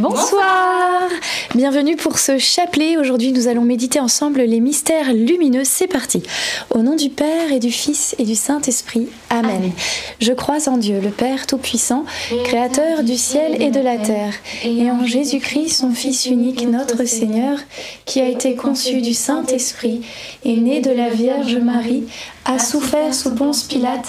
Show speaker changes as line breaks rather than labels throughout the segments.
Bonsoir Bienvenue pour ce chapelet. Aujourd'hui, nous allons méditer ensemble les mystères lumineux. C'est parti. Au nom du Père et du Fils et du Saint-Esprit. Amen. Je crois en Dieu, le Père Tout-Puissant, Créateur du ciel et de la terre, et en Jésus-Christ, son Fils unique, notre Seigneur, qui a été conçu du Saint-Esprit, est né de la Vierge Marie, a souffert sous Ponce Pilate,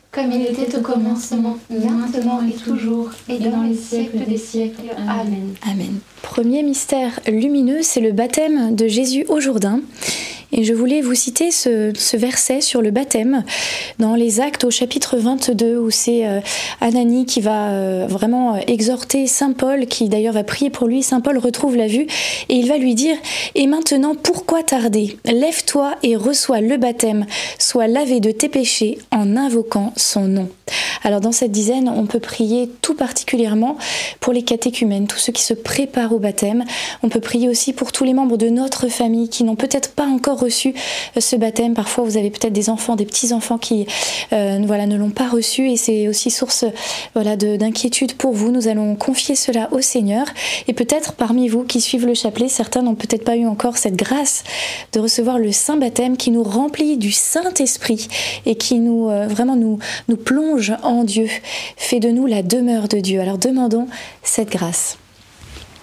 comme il était au commencement, maintenant et toujours, et dans les siècles des siècles. Amen.
Amen. Premier mystère lumineux, c'est le baptême de Jésus au Jourdain. Et je voulais vous citer ce, verset sur le baptême dans les actes au chapitre 22 où c'est euh, Anani qui va euh, vraiment exhorter Saint Paul, qui d'ailleurs va prier pour lui. Saint Paul retrouve la vue et il va lui dire Et maintenant, pourquoi tarder? Lève-toi et reçois le baptême, sois lavé de tes péchés en invoquant son nom. Alors dans cette dizaine, on peut prier tout particulièrement pour les catéchumènes, tous ceux qui se préparent au baptême. On peut prier aussi pour tous les membres de notre famille qui n'ont peut-être pas encore reçu euh, ce baptême. Parfois, vous avez peut-être des enfants, des petits-enfants qui euh, voilà, ne l'ont pas reçu et c'est aussi source voilà, d'inquiétude pour vous. Nous allons confier cela au Seigneur. Et peut-être parmi vous qui suivent le chapelet, certains n'ont peut-être pas eu encore cette grâce de recevoir le Saint baptême qui nous remplit du Saint-Esprit et qui nous euh, vraiment nous, nous plonge en Dieu, fait de nous la demeure de Dieu. Alors demandons cette grâce.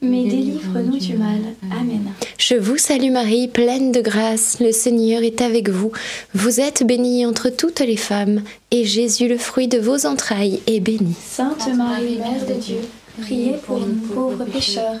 mais délivre-nous du mal. Amen.
Je vous salue Marie, pleine de grâce, le Seigneur est avec vous. Vous êtes bénie entre toutes les femmes, et Jésus, le fruit de vos entrailles, est béni.
Sainte Marie, Mère de Dieu, priez pour nous pauvres pécheurs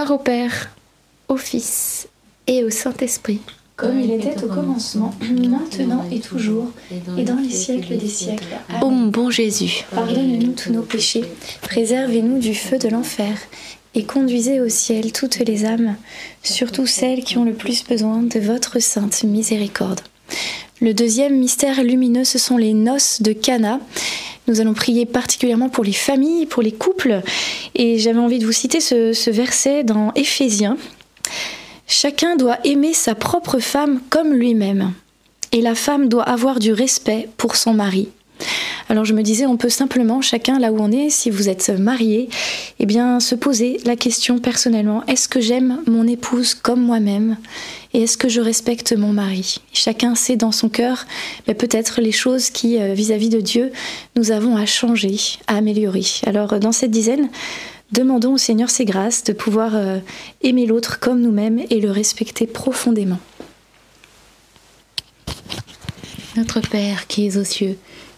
gloire au Père, au Fils et au Saint-Esprit.
Comme il était au commencement, maintenant et toujours, et dans les siècles des siècles.
Ô mon bon Jésus,
Pardonne-nous tous nos péchés, préservez-nous du feu de l'enfer, et conduisez au ciel toutes les âmes, surtout celles qui ont le plus besoin de votre sainte miséricorde. Le deuxième mystère lumineux, ce sont les noces de Cana. Nous allons prier particulièrement pour les familles, pour les couples, et j'avais envie de vous citer ce, verset dans Éphésiens. Chacun doit aimer sa propre femme comme lui-même, et la femme doit avoir du respect pour son mari. Alors je me disais, on peut simplement, chacun là où on est, si vous êtes marié, eh bien se poser la question personnellement, est-ce que j'aime mon épouse comme moi-même et est-ce que je respecte mon mari? Chacun sait dans son cœur mais peut-être les choses qui, euh, vis-à-vis de Dieu, nous avons à changer, à améliorer. Alors dans cette dizaine, demandons au Seigneur ses grâces de pouvoir euh, aimer l'autre comme nous-mêmes et le respecter profondément.
Notre Père qui es aux cieux,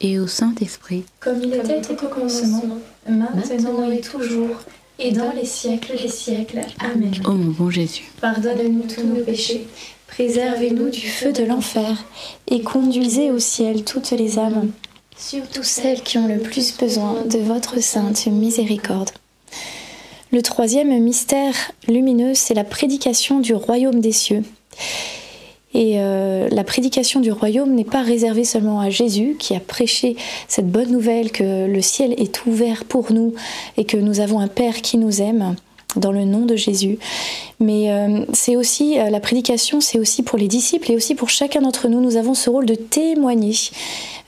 et au Saint-Esprit.
Comme il était au commencement, maintenant et toujours, et dans les siècles des siècles. Amen.
Ô mon bon Jésus,
Pardonne-nous tous nos péchés, préservez-nous du feu de l'enfer, et conduisez au ciel toutes les âmes, surtout celles qui ont le plus besoin de votre sainte miséricorde. Le troisième mystère lumineux, c'est la prédication du royaume des cieux. Et euh, la prédication du royaume n'est pas réservée seulement à Jésus qui a prêché cette bonne nouvelle que le ciel est ouvert pour nous et que nous avons un Père qui nous aime dans le nom de Jésus. Mais euh, c'est aussi, euh, la prédication, c'est aussi pour les disciples et aussi pour chacun d'entre nous. Nous avons ce rôle de témoigner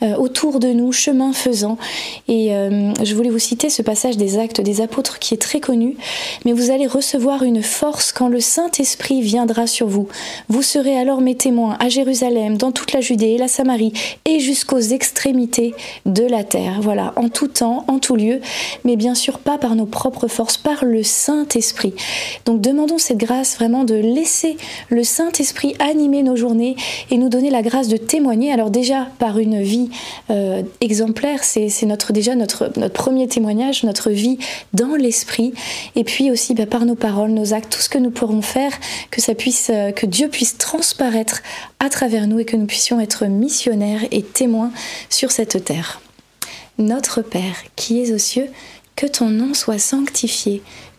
euh, autour de nous, chemin faisant. Et je voulais vous citer ce passage des actes des apôtres qui est très connu. Mais vous allez recevoir une force quand le Saint-Esprit viendra sur vous. Vous serez alors mes témoins à Jérusalem, dans toute la Judée et la Samarie et jusqu'aux extrémités de la terre. Voilà, en tout temps, en tout lieu, mais bien sûr pas par nos propres forces, par le Saint-Esprit. Donc demandons cette grâce vraiment de laisser le Saint-Esprit animer nos journées et nous donner la grâce de témoigner. Alors déjà par une vie euh, exemplaire, c'est notre déjà notre, notre premier témoignage, notre vie dans l'Esprit, et puis aussi bah, par nos paroles, nos actes, tout ce que nous pourrons faire, que ça puisse, euh, que Dieu puisse transparaître à travers nous et que nous puissions être missionnaires et témoins sur cette terre. Notre Père qui es aux cieux, que ton nom soit sanctifié,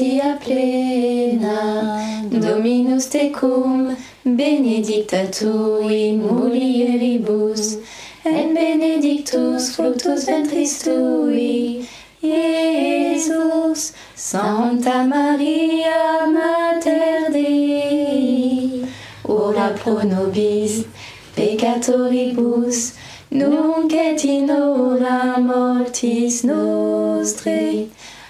gratia plena, Dominus tecum, benedicta tu in mulieribus, et benedictus fructus ventris tui, Iesus. Santa Maria, Mater Dei, ora pro nobis peccatoribus, nunc et in hora mortis nostrae.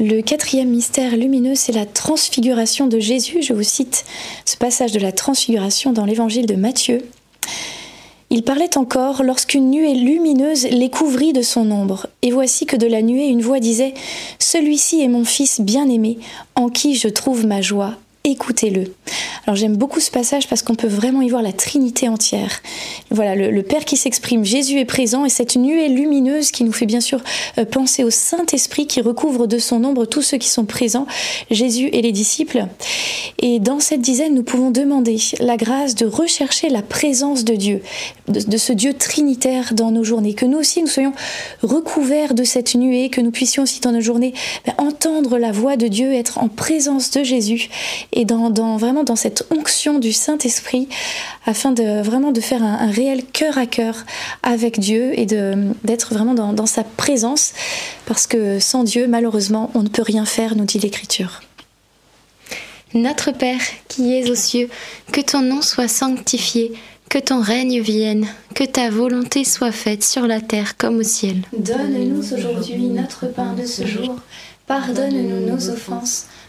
Le quatrième mystère lumineux, c'est la transfiguration de Jésus. Je vous cite ce passage de la transfiguration dans l'évangile de Matthieu. Il parlait encore lorsqu'une nuée lumineuse les couvrit de son ombre. Et voici que de la nuée une voix disait Celui-ci est mon fils bien-aimé, en qui je trouve ma joie. Écoutez-le. Alors j'aime beaucoup ce passage parce qu'on peut vraiment y voir la Trinité entière. Voilà, le, Père qui s'exprime, Jésus est présent et cette nuée lumineuse qui nous fait bien sûr euh, penser au Saint-Esprit qui recouvre de son ombre tous ceux qui sont présents, Jésus et les disciples. Et dans cette dizaine, nous pouvons demander la grâce de rechercher la présence de Dieu, de, de ce Dieu trinitaire dans nos journées, que nous aussi nous soyons recouverts de cette nuée, que nous puissions aussi dans nos journées ben, entendre la voix de Dieu, être en présence de Jésus et dans, dans vraiment dans cette onction du Saint-Esprit afin de vraiment de faire un, un réel cœur à cœur avec Dieu et de d'être vraiment dans, dans sa présence parce que sans Dieu malheureusement on ne peut rien faire nous dit l'Écriture.
Notre Père qui es aux cieux, que ton nom soit sanctifié, que ton règne vienne, que ta volonté soit faite sur la terre comme au ciel.
Donne-nous aujourd'hui notre pain de ce jour. Pardonne-nous nos offenses,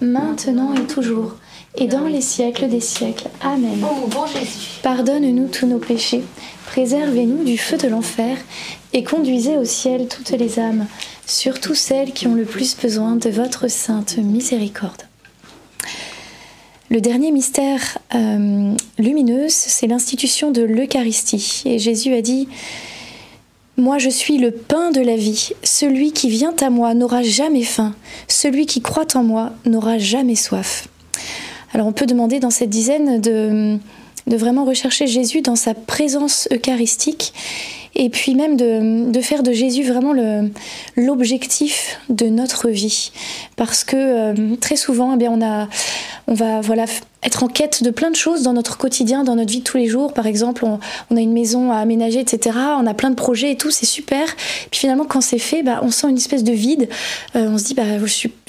Maintenant et toujours, et dans les siècles des siècles. Amen.
Oh, bon Jésus.
Pardonne-nous tous nos péchés, préservez-nous du feu de l'enfer, et conduisez au ciel toutes les âmes, surtout celles qui ont le plus besoin de votre sainte miséricorde. Le dernier mystère euh, lumineux, c'est l'institution de l'Eucharistie. Et Jésus a dit moi je suis le pain de la vie. Celui qui vient à moi n'aura jamais faim. Celui qui croit en moi n'aura jamais soif. Alors on peut demander dans cette dizaine de, vraiment rechercher Jésus dans sa présence eucharistique et puis même de, faire de Jésus vraiment l'objectif de notre vie. Parce que euh, très souvent, eh bien, on, a, on va voilà, être en quête de plein de choses dans notre quotidien, dans notre vie de tous les jours. Par exemple, on, a une maison à aménager, etc. On a plein de projets et tout, c'est super. Puis finalement, quand c'est fait, bah, on sent une espèce de vide. Euh, on se dit, bah,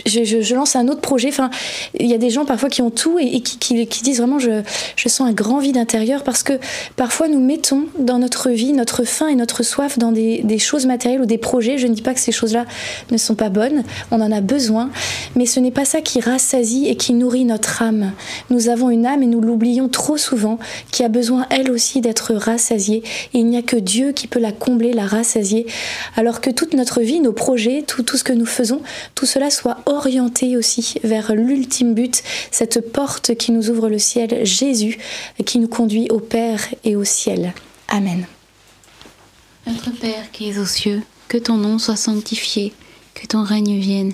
je, lance un autre projet. Enfin, il y a des gens parfois qui ont tout et, qui, qui, disent vraiment, je, sens un grand vide intérieur parce que parfois nous mettons dans notre vie notre faim et notre soif dans des, des choses matérielles ou des projets. Je ne dis pas que ces choses-là ne sont pas bonnes. On en a besoin, mais ce n'est pas ça qui rassasie et qui nourrit notre âme. Nous nous avons une âme et nous l'oublions trop souvent, qui a besoin elle aussi d'être rassasiée. Et il n'y a que Dieu qui peut la combler, la rassasier, alors que toute notre vie, nos projets, tout, tout ce que nous faisons, tout cela soit orienté aussi vers l'ultime but, cette porte qui nous ouvre le ciel, Jésus, qui nous conduit au Père et au ciel. Amen.
Notre Père qui es aux cieux, que ton nom soit sanctifié, que ton règne vienne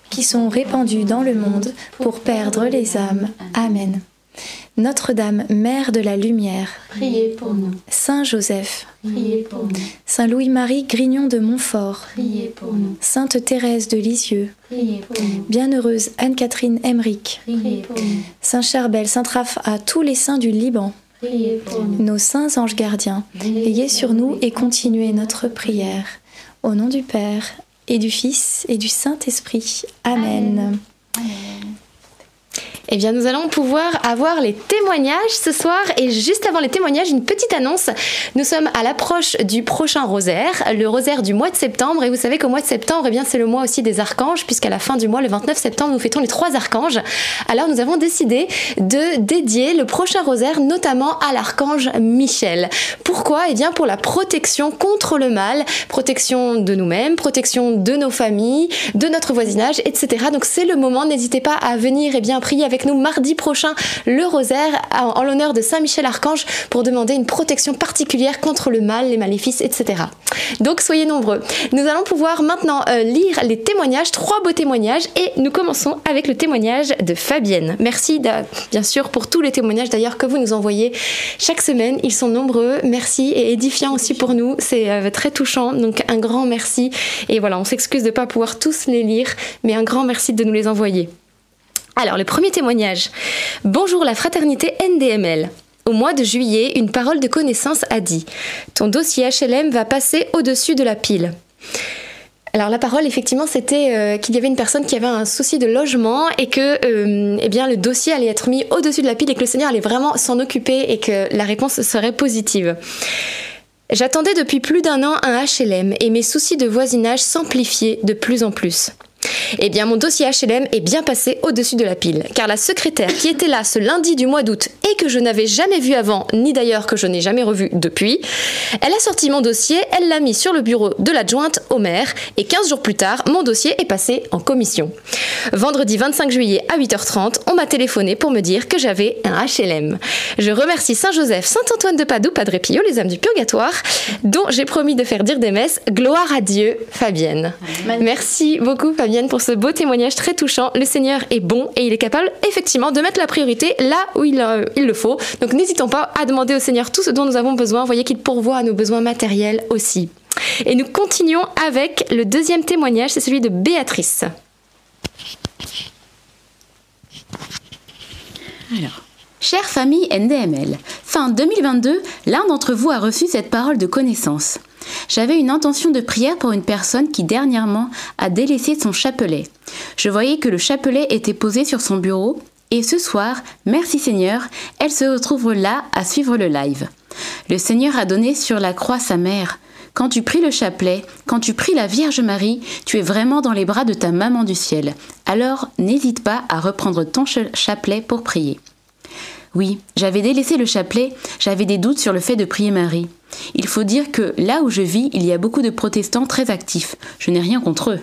qui sont répandus dans le monde pour perdre les âmes. Amen. Notre-Dame, Mère de la Lumière,
Priez pour nous,
Saint Joseph,
priez pour nous,
Saint Louis-Marie Grignon de Montfort,
priez pour nous,
Sainte Thérèse de Lisieux,
priez pour nous,
Bienheureuse Anne-Catherine Emmerich,
priez pour nous,
Saint Charbel, Saint Raph à tous les saints du Liban,
priez pour nous.
nos saints anges gardiens, veillez sur nous et continuez notre prière. Au nom du Père et du Fils et du Saint-Esprit. Amen.
Eh bien, nous allons pouvoir avoir les témoignages ce soir. Et juste avant les témoignages, une petite annonce. Nous sommes à l'approche du prochain rosaire, le rosaire du mois de septembre. Et vous savez qu'au mois de septembre, eh bien, c'est le mois aussi des archanges, puisqu'à la fin du mois, le 29 septembre, nous fêtons les trois archanges. Alors, nous avons décidé de dédier le prochain rosaire notamment à l'archange Michel. Pourquoi? Eh bien, pour la protection contre le mal, protection de nous-mêmes, protection de nos familles, de notre voisinage, etc. Donc, c'est le moment. N'hésitez pas à venir eh bien, prier avec nous mardi prochain le rosaire en, l'honneur de Saint Michel Archange pour demander une protection particulière contre le mal, les maléfices, etc. Donc soyez nombreux. Nous allons pouvoir maintenant euh, lire les témoignages, trois beaux témoignages, et nous commençons avec le témoignage de Fabienne. Merci bien sûr pour tous les témoignages d'ailleurs que vous nous envoyez chaque semaine. Ils sont nombreux. Merci et édifiants aussi pour nous. C'est euh, très touchant. Donc un grand merci. Et voilà, on s'excuse de ne pas pouvoir tous les lire, mais un grand merci de nous les envoyer. Alors, le premier témoignage. Bonjour la fraternité NDML. Au mois de juillet, une parole de connaissance a dit Ton dossier HLM va passer au-dessus de la pile. Alors la parole, effectivement, c'était euh, qu'il y avait une personne qui avait un souci de logement et que euh, eh bien, le dossier allait être mis au-dessus de la pile et que le Seigneur allait vraiment s'en occuper et que la réponse serait positive. J'attendais depuis plus d'un an un HLM et mes soucis de voisinage s'amplifiaient de plus en plus. Eh bien, mon dossier HLM est bien passé au-dessus de la pile, car la secrétaire qui était là ce lundi du mois d'août et que je n'avais jamais vu avant, ni d'ailleurs que je n'ai jamais revu depuis, elle a sorti mon dossier, elle l'a mis sur le bureau de l'adjointe au maire, et 15 jours plus tard, mon dossier est passé en commission. Vendredi 25 juillet à 8h30, on m'a téléphoné pour me dire que j'avais un HLM. Je remercie Saint-Joseph, Saint-Antoine de Padoue, Padre Pio, les âmes du purgatoire, dont j'ai promis de faire dire des messes. Gloire à Dieu, Fabienne. Merci beaucoup, Fabienne, pour ce beau témoignage très touchant. Le Seigneur est bon et il est capable effectivement de mettre la priorité là où il, euh, il le faut. Donc n'hésitons pas à demander au Seigneur tout ce dont nous avons besoin. Voyez qu'il pourvoit à nos besoins matériels aussi. Et nous continuons avec le deuxième témoignage, c'est celui de Béatrice.
Alors, chère famille NDML, fin 2022, l'un d'entre vous a reçu cette parole de connaissance. J'avais une intention de prière pour une personne qui dernièrement a délaissé son chapelet. Je voyais que le chapelet était posé sur son bureau et ce soir, merci Seigneur, elle se retrouve là à suivre le live. Le Seigneur a donné sur la croix sa mère. Quand tu pries le chapelet, quand tu pries la Vierge Marie, tu es vraiment dans les bras de ta maman du ciel. Alors n'hésite pas à reprendre ton chapelet pour prier. Oui, j'avais délaissé le chapelet, j'avais des doutes sur le fait de prier Marie. Il faut dire que là où je vis, il y a beaucoup de protestants très actifs. Je n'ai rien contre eux.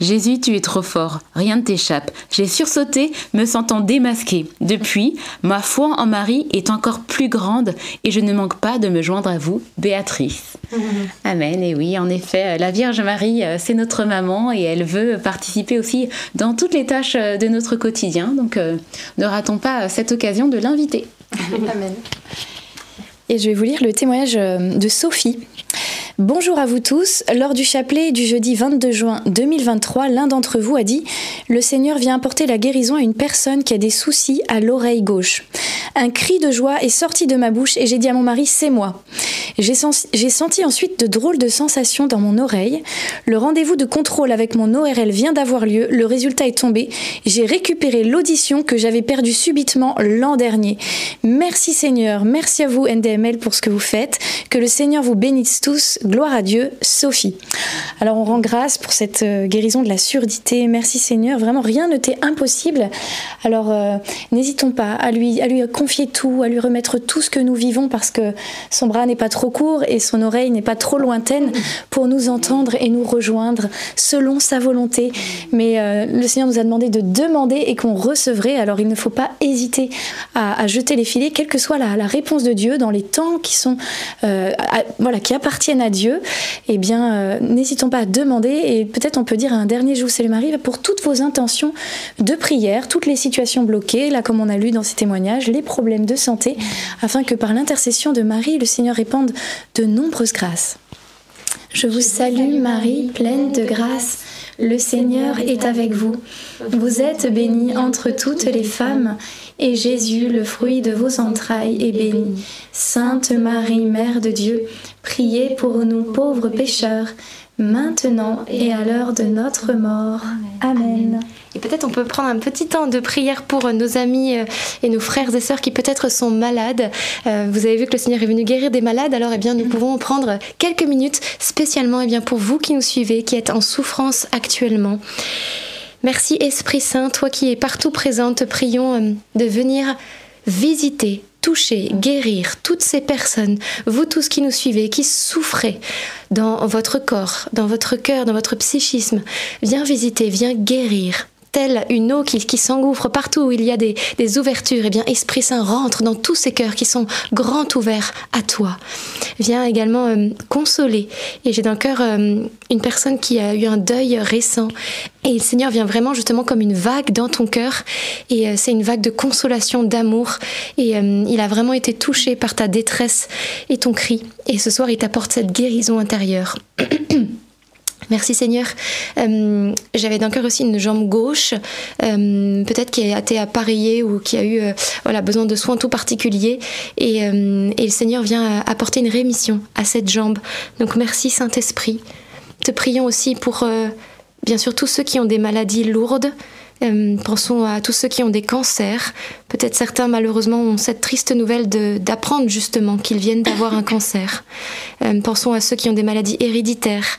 Jésus, tu es trop fort, rien ne t'échappe. J'ai sursauté, me sentant démasqué. Depuis, ma foi en Marie est encore plus grande et je ne manque pas de me joindre à vous, Béatrice. Amen. Et oui, en effet, la Vierge Marie, euh, c'est notre maman et elle veut participer aussi dans toutes les tâches euh, de notre quotidien. Donc, euh, ne ratons pas cette occasion de l'inviter.
Amen. Et je vais vous lire le témoignage de Sophie. Bonjour à vous tous. Lors du chapelet du jeudi 22 juin 2023, l'un d'entre vous a dit Le Seigneur vient apporter la guérison à une personne qui a des soucis à l'oreille gauche. Un cri de joie est sorti de ma bouche et j'ai dit à mon mari C'est moi. J'ai senti, ensuite de drôles de sensations dans mon oreille. Le rendez-vous de contrôle avec mon ORL vient d'avoir lieu. Le résultat est tombé. J'ai récupéré l'audition que j'avais perdue subitement l'an dernier. Merci Seigneur. Merci à vous NDML pour ce que vous faites. Que le Seigneur vous bénisse tous. Gloire à Dieu, Sophie. Alors on rend grâce pour cette euh, guérison de la surdité. Merci Seigneur, vraiment rien ne t'est impossible. Alors euh, n'hésitons pas à lui, à lui confier tout, à lui remettre tout ce que nous vivons parce que son bras n'est pas trop court et son oreille n'est pas trop lointaine pour nous entendre et nous rejoindre selon sa volonté. Mais euh, le Seigneur nous a demandé de demander et qu'on recevrait. Alors il ne faut pas hésiter à, jeter les filets, quelle que soit la, réponse de Dieu dans les temps qui sont voilà qui appartiennent à Dieu Dieu, eh bien, euh, n'hésitons pas à demander et peut-être on peut dire un dernier jour, c'est le Marie, pour toutes vos intentions de prière, toutes les situations bloquées, là comme on a lu dans ces témoignages, les problèmes de santé, afin que par l'intercession de Marie, le Seigneur répande de nombreuses grâces. Je vous salue Marie, pleine de grâce. Le Seigneur est avec vous. Vous êtes bénie entre toutes les femmes, et Jésus, le fruit de vos entrailles, est béni. Sainte Marie, Mère de Dieu, priez pour nous pauvres pécheurs, maintenant et à l'heure de notre mort. Amen.
Et peut-être on peut prendre un petit temps de prière pour nos amis euh, et nos frères et sœurs qui peut-être sont malades. Euh, vous avez vu que le Seigneur est venu guérir des malades, alors eh bien nous pouvons prendre quelques minutes spécialement eh bien pour vous qui nous suivez, qui êtes en souffrance actuellement. Merci Esprit Saint, toi qui es partout présent, te prions euh, de venir visiter, toucher, guérir toutes ces personnes, vous tous qui nous suivez, qui souffrez dans votre corps, dans votre cœur, dans votre psychisme. Viens visiter, viens guérir une eau qui, s'engouffre partout où il y a des, ouvertures, et eh bien Esprit Saint rentre dans tous ces cœurs qui sont grands ouverts à toi. Viens également euh, consoler. Et j'ai dans le cœur euh, une personne qui a eu un deuil récent. Et le Seigneur vient vraiment justement comme une vague dans ton cœur. Et euh, c'est une vague de consolation, d'amour. Et il a vraiment été touché par ta détresse et ton cri. Et ce soir, il t'apporte cette guérison intérieure. Merci Seigneur. Euh, j'avais d'un cœur aussi une jambe gauche, euh, peut-être qui a été appareillée ou qui a eu euh, besoin de soins tout particuliers. Et, et, le Seigneur vient apporter une rémission à cette jambe. Donc merci Saint-Esprit. Te prions aussi pour, bien sûr, tous ceux qui ont des maladies lourdes, Euh, pensons à tous ceux qui ont des cancers. Peut-être certains, malheureusement, ont cette triste nouvelle d'apprendre justement qu'ils viennent d'avoir un cancer. Euh, pensons à ceux qui ont des maladies héréditaires,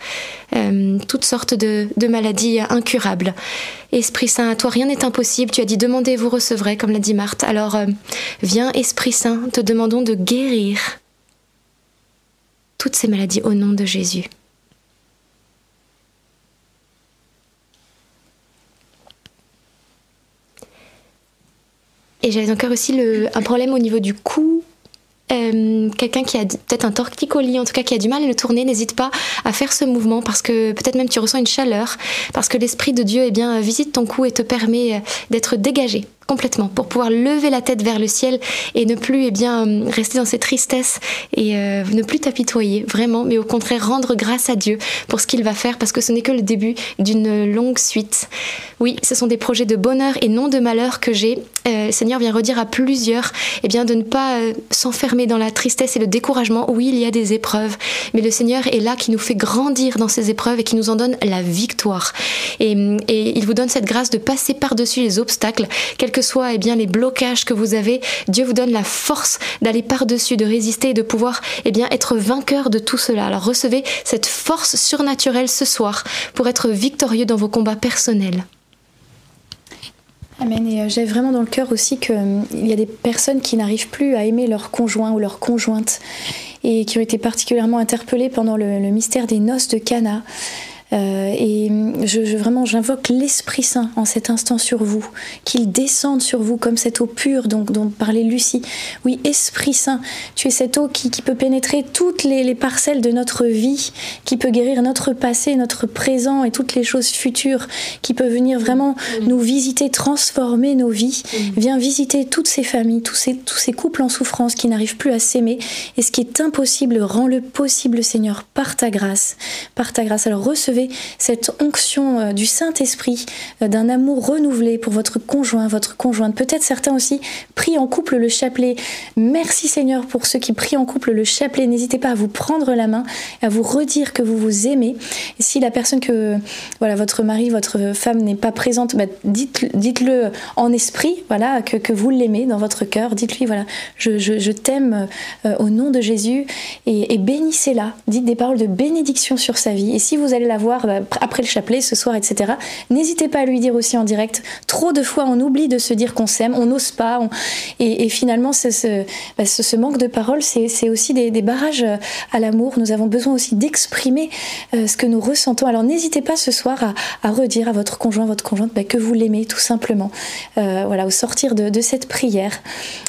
euh, toutes sortes de, de, maladies incurables. Esprit Saint, à toi, rien n'est impossible. Tu as dit demandez, vous recevrez, comme l'a dit Marthe. Alors, viens, Esprit Saint, te demandons de guérir toutes ces maladies au nom de Jésus. Et j'avais encore aussi un problème au niveau du cou. Euh, quelqu'un qui a peut-être un torticolis, en tout cas qui a du mal à le tourner, n'hésite pas à faire ce mouvement parce que peut-être même tu ressens une chaleur, parce que l'Esprit de Dieu eh bien, visite ton cou et te permet euh, d'être dégagé complètement pour pouvoir lever la tête vers le ciel et ne plus eh bien rester dans cette tristesse et euh, ne plus t'apitoyer vraiment mais au contraire rendre grâce à Dieu pour ce qu'il va faire parce que ce n'est que le début d'une longue suite oui ce sont des projets de bonheur et non de malheur que j'ai euh, Seigneur vient redire à plusieurs eh bien de ne pas euh, s'enfermer dans la tristesse et le découragement oui il y a des épreuves mais le Seigneur est là qui nous fait grandir dans ces épreuves et qui nous en donne la victoire et, et il vous donne cette grâce de passer par-dessus les obstacles que soient eh bien, les blocages que vous avez, Dieu vous donne la force d'aller par-dessus, de résister et de pouvoir eh bien, être vainqueur de tout cela. Alors recevez cette force surnaturelle ce soir pour être victorieux dans vos combats personnels.
Amen. Et euh, j'ai vraiment dans le cœur aussi qu'il euh, y a des personnes qui n'arrivent plus à aimer leur conjoint ou leur conjointe et qui ont été particulièrement interpellées pendant le, le mystère des noces de Cana. Euh, et je, vraiment, j'invoque l'Esprit Saint en cet instant sur vous, qu'il descende sur vous comme cette eau pure dont, dont parlait Lucie. Oui, Esprit Saint, tu es cette eau qui, peut pénétrer toutes les, parcelles de notre vie, qui peut guérir notre passé, notre présent et toutes les choses futures, qui peut venir vraiment nous visiter, transformer nos vies. Viens visiter toutes ces familles, tous ces, tous ces couples en souffrance qui n'arrivent plus à s'aimer. Et ce qui est impossible, rends-le possible, Seigneur, par ta grâce. Par ta grâce. Alors recevez cette onction euh, du Saint-Esprit, euh, d'un amour renouvelé pour votre conjoint, votre conjointe. Peut-être certains aussi prient en couple le chapelet. Merci Seigneur pour ceux qui prient en couple le chapelet. N'hésitez pas à vous prendre la main, à vous redire que vous vous aimez. Si la personne que, voilà, votre mari, votre femme n'est pas présente, bah, dites-le en esprit, voilà, que, que vous l'aimez dans votre cœur. Dites-lui, voilà, je, je, t'aime euh, au nom de Jésus et, et bénissez-la. Dites des paroles de bénédiction sur sa vie. Et si vous allez la voir, bah, après le chapelet ce soir, etc. N'hésitez pas à lui dire aussi en direct. Trop de fois, on oublie de se dire qu'on s'aime, on n'ose pas. Et, finalement, bah, ce, manque de parole, c'est aussi des, barrages à l'amour. Nous avons besoin aussi d'exprimer euh, ce que nous ressentons. Alors n'hésitez pas ce soir à, redire à votre conjoint, votre conjointe, bah, que vous l'aimez tout simplement. Euh, voilà, au sortir de, cette prière.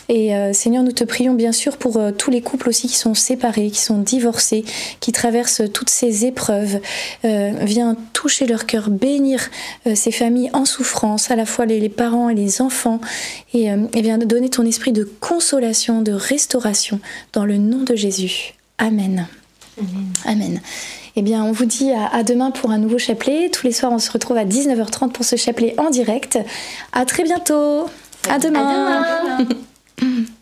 Et euh, Seigneur, nous te prions bien sûr pour tous les couples aussi qui sont séparés, qui sont divorcés, qui traversent toutes ces épreuves. Euh, viens toucher leur cœur, bénir euh, ces familles en souffrance, à la fois les, parents et les enfants, et, euh, et viens donner ton esprit de consolation, de restauration, dans le nom de Jésus. Amen. Amen. Eh bien, on vous dit à, demain pour un nouveau chapelet. Tous les soirs, on se retrouve à 19h30 pour ce chapelet en direct. À très bientôt. À demain. À demain.